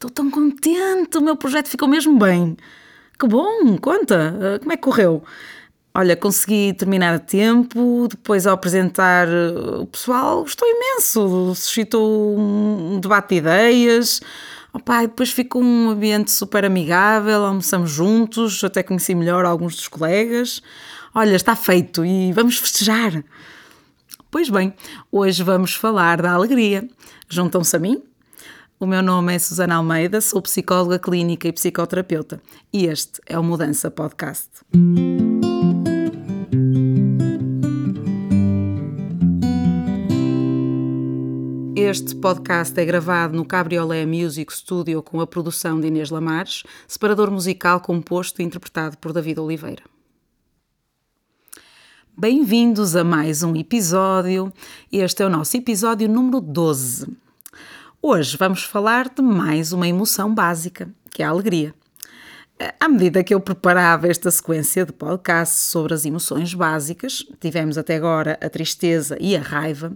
estou tão contente, o meu projeto ficou mesmo bem. Que bom, conta, eh, como é que correu? Olha, consegui terminar a tempo, depois ao apresentar eh, o pessoal gostou imenso, suscitou um debate de ideias. Opa, depois ficou um ambiente super amigável, almoçamos juntos, até conheci melhor alguns dos colegas. Olha, está feito e vamos festejar. Pois bem, hoje vamos falar da alegria. Juntam-se a mim? O meu nome é Susana Almeida, sou psicóloga clínica e psicoterapeuta e este é o Mudança Podcast. Este podcast é gravado no Cabriolé Music Studio com a produção de Inês Lamares, separador musical composto e interpretado por David Oliveira. Bem-vindos a mais um episódio. Este é o nosso episódio número 12. Hoje vamos falar de mais uma emoção básica, que é a alegria. À medida que eu preparava esta sequência de podcasts sobre as emoções básicas, tivemos até agora a tristeza e a raiva,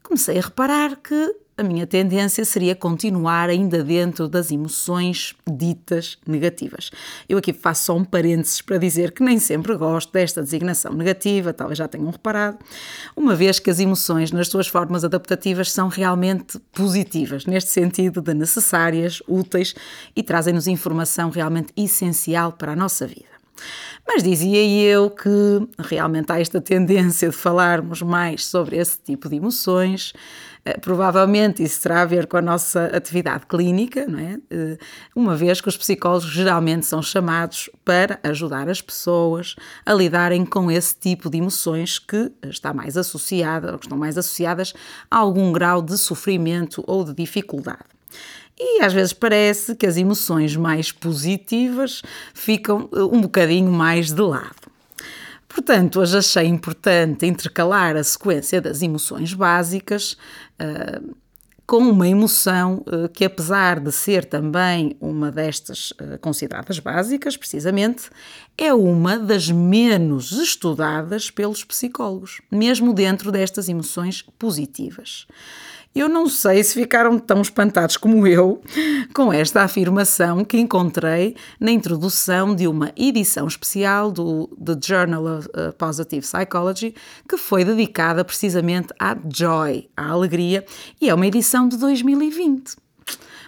comecei a reparar que a minha tendência seria continuar ainda dentro das emoções ditas negativas. Eu aqui faço só um parênteses para dizer que nem sempre gosto desta designação negativa, talvez já tenham reparado, uma vez que as emoções, nas suas formas adaptativas, são realmente positivas, neste sentido de necessárias, úteis e trazem-nos informação realmente essencial para a nossa vida. Mas dizia eu que realmente há esta tendência de falarmos mais sobre esse tipo de emoções, eh, provavelmente isso terá a ver com a nossa atividade clínica, não é? Eh, uma vez que os psicólogos geralmente são chamados para ajudar as pessoas a lidarem com esse tipo de emoções que está mais associada, ou que estão mais associadas a algum grau de sofrimento ou de dificuldade. E às vezes parece que as emoções mais positivas ficam eh, um bocadinho mais de lado. Portanto, hoje achei importante intercalar a sequência das emoções básicas uh, com uma emoção uh, que, apesar de ser também uma destas uh, consideradas básicas, precisamente, é uma das menos estudadas pelos psicólogos, mesmo dentro destas emoções positivas. Eu não sei se ficaram tão espantados como eu com esta afirmação que encontrei na introdução de uma edição especial do The Journal of uh, Positive Psychology, que foi dedicada precisamente à joy, à alegria, e é uma edição de 2020.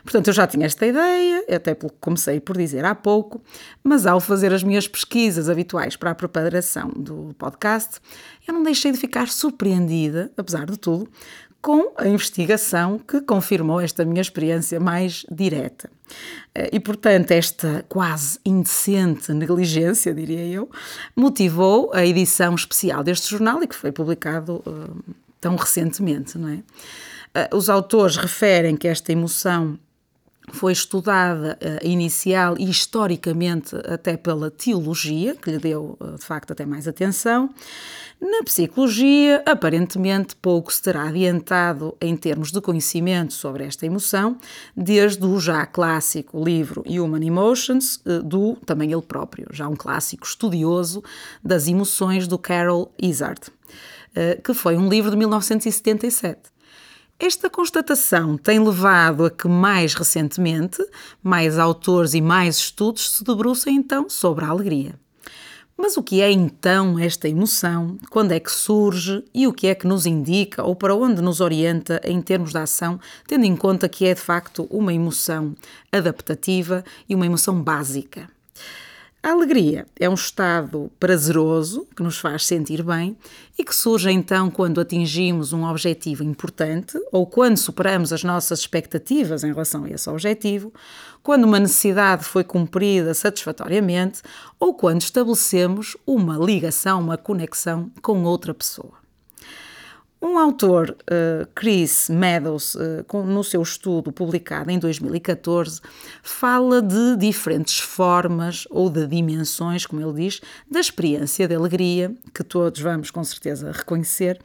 Portanto, eu já tinha esta ideia, até pelo que comecei por dizer há pouco, mas ao fazer as minhas pesquisas habituais para a preparação do podcast, eu não deixei de ficar surpreendida, apesar de tudo, com a investigação que confirmou esta minha experiência mais direta. Eh, e, portanto, esta quase indecente negligência, diria eu, motivou a edição especial deste jornal e que foi publicado uh, tão recentemente, não é? Uh, os autores referem que esta emoção foi estudada uh, inicial e historicamente até pela teologia, que lhe deu uh, de facto até mais atenção. Na psicologia, aparentemente pouco se terá adiantado em termos de conhecimento sobre esta emoção, desde o já clássico livro Human Emotions, uh, do também ele próprio, já um clássico estudioso das emoções do Carol Izard, que foi um livro de 1977. Esta constatação tem levado a que, mais recentemente, mais autores e mais estudos se debrucem então sobre a alegria. Mas o que é então esta emoção? Quando é que surge e o que é que nos indica ou para onde nos orienta em termos de ação, tendo em conta que é de facto uma emoção adaptativa e uma emoção básica? A alegria é um estado prazeroso que nos faz sentir bem e que surge então quando atingimos um objetivo importante ou quando superamos as nossas expectativas em relação a esse objetivo, quando uma necessidade foi cumprida satisfatoriamente ou quando estabelecemos uma ligação, uma conexão com outra pessoa. Um autor, uh, Chris Meadows, com, no seu estudo publicado em 2014, fala de diferentes formas ou de dimensões, como ele diz, da experiência de alegria, que todos vamos com certeza reconhecer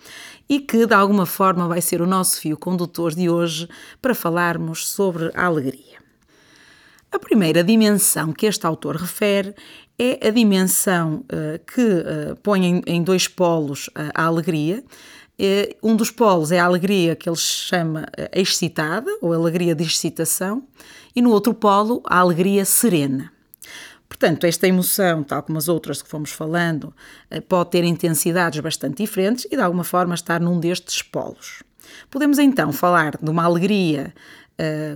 e que de alguma forma vai ser o nosso fio condutor de hoje para falarmos sobre a alegria. A primeira dimensão que este autor refere é a dimensão uh, que põe em, dois polos a alegria Um dos polos é a alegria que ele chama excitada, ou alegria de excitação, e no outro polo, a alegria serena. Portanto, esta emoção, tal como as outras que fomos falando, pode ter intensidades bastante diferentes e, de alguma forma, estar num destes polos. Podemos então falar de uma alegria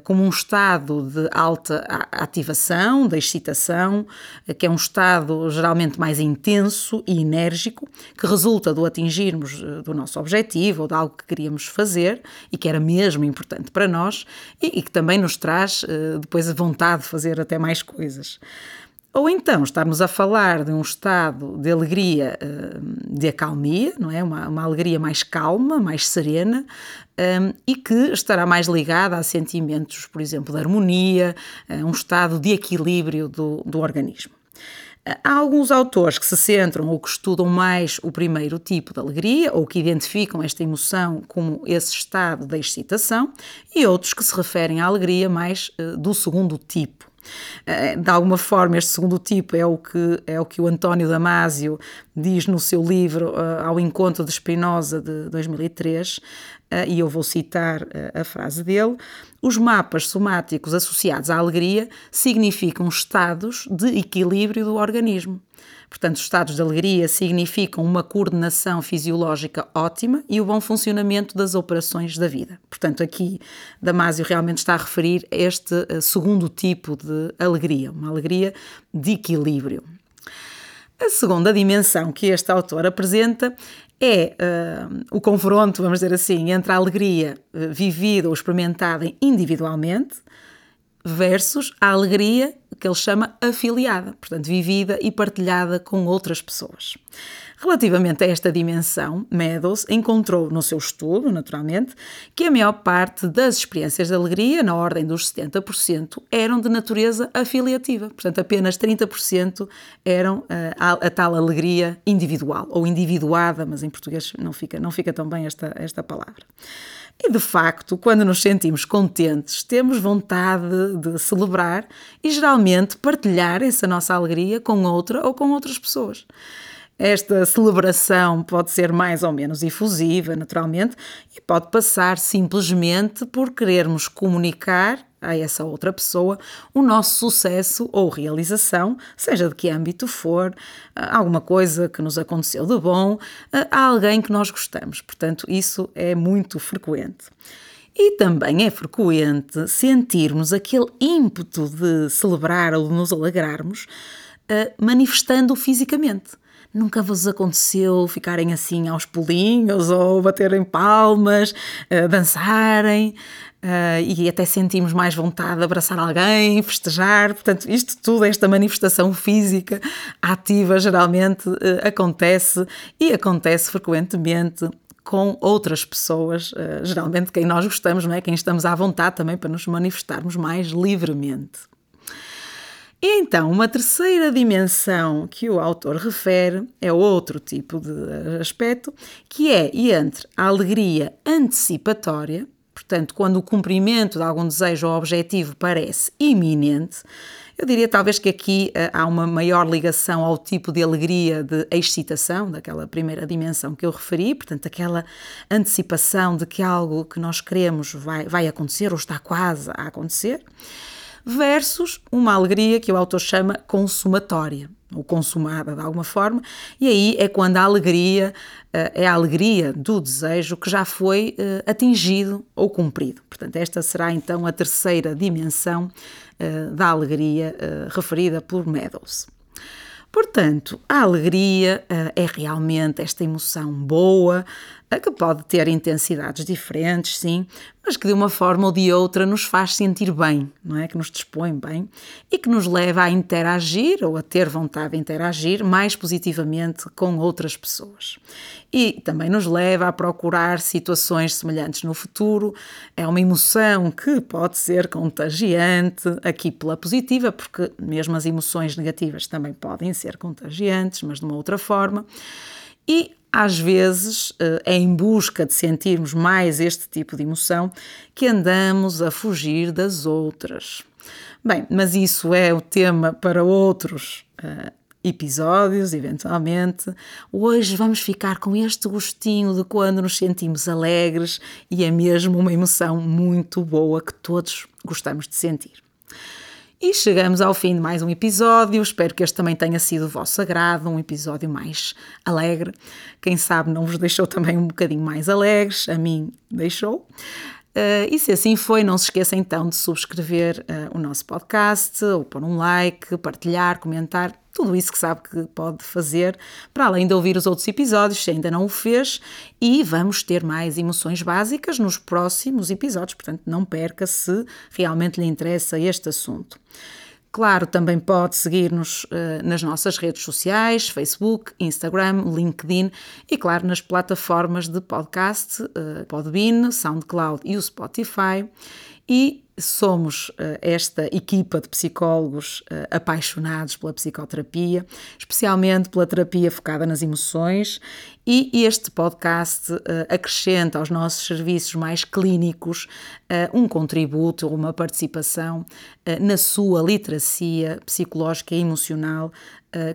como um estado de alta ativação, de excitação, uh, que é um estado geralmente mais intenso e enérgico, que resulta do atingirmos uh, do nosso objetivo ou de algo que queríamos fazer e que era mesmo importante para nós e, e que também nos traz depois a vontade de fazer até mais coisas. Ou então estarmos a falar de um estado de alegria, eh, de acalmia, não é? Uma, uma alegria mais calma, mais serena um, e que estará mais ligada a sentimentos, por exemplo, de harmonia, um estado de equilíbrio do, do organismo. Há alguns autores que se centram ou que estudam mais o primeiro tipo de alegria ou que identificam esta emoção como esse estado de excitação e outros que se referem à alegria mais do segundo tipo. Eh, de alguma forma, este segundo tipo é o que, é o, que o António Damasio diz no seu livro uh, Ao Encontro de Spinoza, de 2003, uh, eh, e eu vou citar a frase dele: Os mapas somáticos associados à alegria significam estados de equilíbrio do organismo. Portanto, os estados de alegria significam uma coordenação fisiológica ótima e o bom funcionamento das operações da vida. Portanto, aqui Damásio realmente está a referir este eh, segundo tipo de alegria, uma alegria de equilíbrio. A segunda dimensão que este autor apresenta é uh, o confronto, vamos dizer assim, entre a alegria uh, vivida ou experimentada individualmente versus a alegria que ele chama afiliada, portanto, vivida e partilhada com outras pessoas. Relativamente a esta dimensão, Meadows encontrou no seu estudo, naturalmente, que a maior parte das experiências de alegria, na ordem dos 70%, eram de natureza afiliativa. Portanto, apenas 30% eram eh, a, a, tal alegria individual, ou individuada, mas em português não fica, não fica tão bem esta, esta palavra. E de facto, quando nos sentimos contentes, temos vontade de celebrar e geralmente partilhar essa nossa alegria com outra ou com outras pessoas. Esta celebração pode ser mais ou menos efusiva, naturalmente, e pode passar simplesmente por querermos comunicar a essa outra pessoa o nosso sucesso ou realização, seja de que âmbito for, alguma coisa que nos aconteceu de bom, a alguém que nós gostamos. Portanto, isso é muito frequente. E também é frequente sentirmos aquele ímpeto de celebrar ou de nos alegrarmos, manifestando fisicamente. Nunca vos aconteceu ficarem assim aos pulinhos ou baterem palmas, uh, dançarem uh, e até sentimos mais vontade de abraçar alguém, festejar. Portanto, isto tudo, esta manifestação física ativa, geralmente uh, acontece e acontece frequentemente com outras pessoas, geralmente quem nós gostamos, não é? Quem estamos à vontade também para nos manifestarmos mais livremente. E então, uma terceira dimensão que o autor refere é outro tipo de aspecto, que é entre a alegria antecipatória, portanto, quando o cumprimento de algum desejo ou objetivo parece iminente, eu diria talvez que aqui uh, há uma maior ligação ao tipo de alegria de excitação, daquela primeira dimensão que eu referi, portanto, aquela antecipação de que algo que nós queremos vai, vai acontecer ou está quase a acontecer versus uma alegria que o autor chama consumatória, ou consumada de alguma forma, e aí é quando a alegria eh, é a alegria do desejo que já foi eh, atingido ou cumprido. Portanto, esta será então a terceira dimensão eh, da alegria referida por Meadows. Portanto, a alegria é realmente esta emoção boa, que pode ter intensidades diferentes, sim, mas que de uma forma ou de outra nos faz sentir bem, não é? Que nos dispõe bem e que nos leva a interagir ou a ter vontade de interagir mais positivamente com outras pessoas. E também nos leva a procurar situações semelhantes no futuro. É uma emoção que pode ser contagiante, aqui pela positiva, porque mesmo as emoções negativas também podem ser contagiantes, mas de uma outra forma. E às vezes eh, é em busca de sentirmos mais este tipo de emoção que andamos a fugir das outras. Bem, mas isso é o tema para outros uh, episódios, eventualmente. Hoje vamos ficar com este gostinho de quando nos sentimos alegres e é mesmo uma emoção muito boa que todos gostamos de sentir. E chegamos ao fim de mais um episódio. Espero que este também tenha sido o vosso agrado, um episódio mais alegre. Quem sabe não vos deixou também um bocadinho mais alegres, a mim deixou. Uh, e se assim foi, não se esqueça então de subscrever uh, o nosso podcast, ou pôr um like, partilhar, comentar, tudo isso que sabe que pode fazer, para além de ouvir os outros episódios, se ainda não o fez, e vamos ter mais emoções básicas nos próximos episódios, portanto não perca se realmente lhe interessa este assunto. Claro, também pode seguir-nos uh, nas nossas redes sociais, Facebook, Instagram, LinkedIn e, claro, nas plataformas de podcast, uh, Podbean, SoundCloud e o Spotify. E somos uh, esta equipa de psicólogos uh, apaixonados pela psicoterapia, especialmente pela terapia focada nas emoções, e este podcast uh, acrescenta aos nossos serviços mais clínicos um contributo, uma participação na sua literacia psicológica e emocional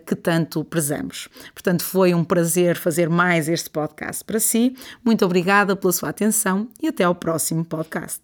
que tanto prezamos. Portanto, foi um prazer fazer mais este podcast para si. Muito obrigada pela sua atenção e até ao próximo podcast.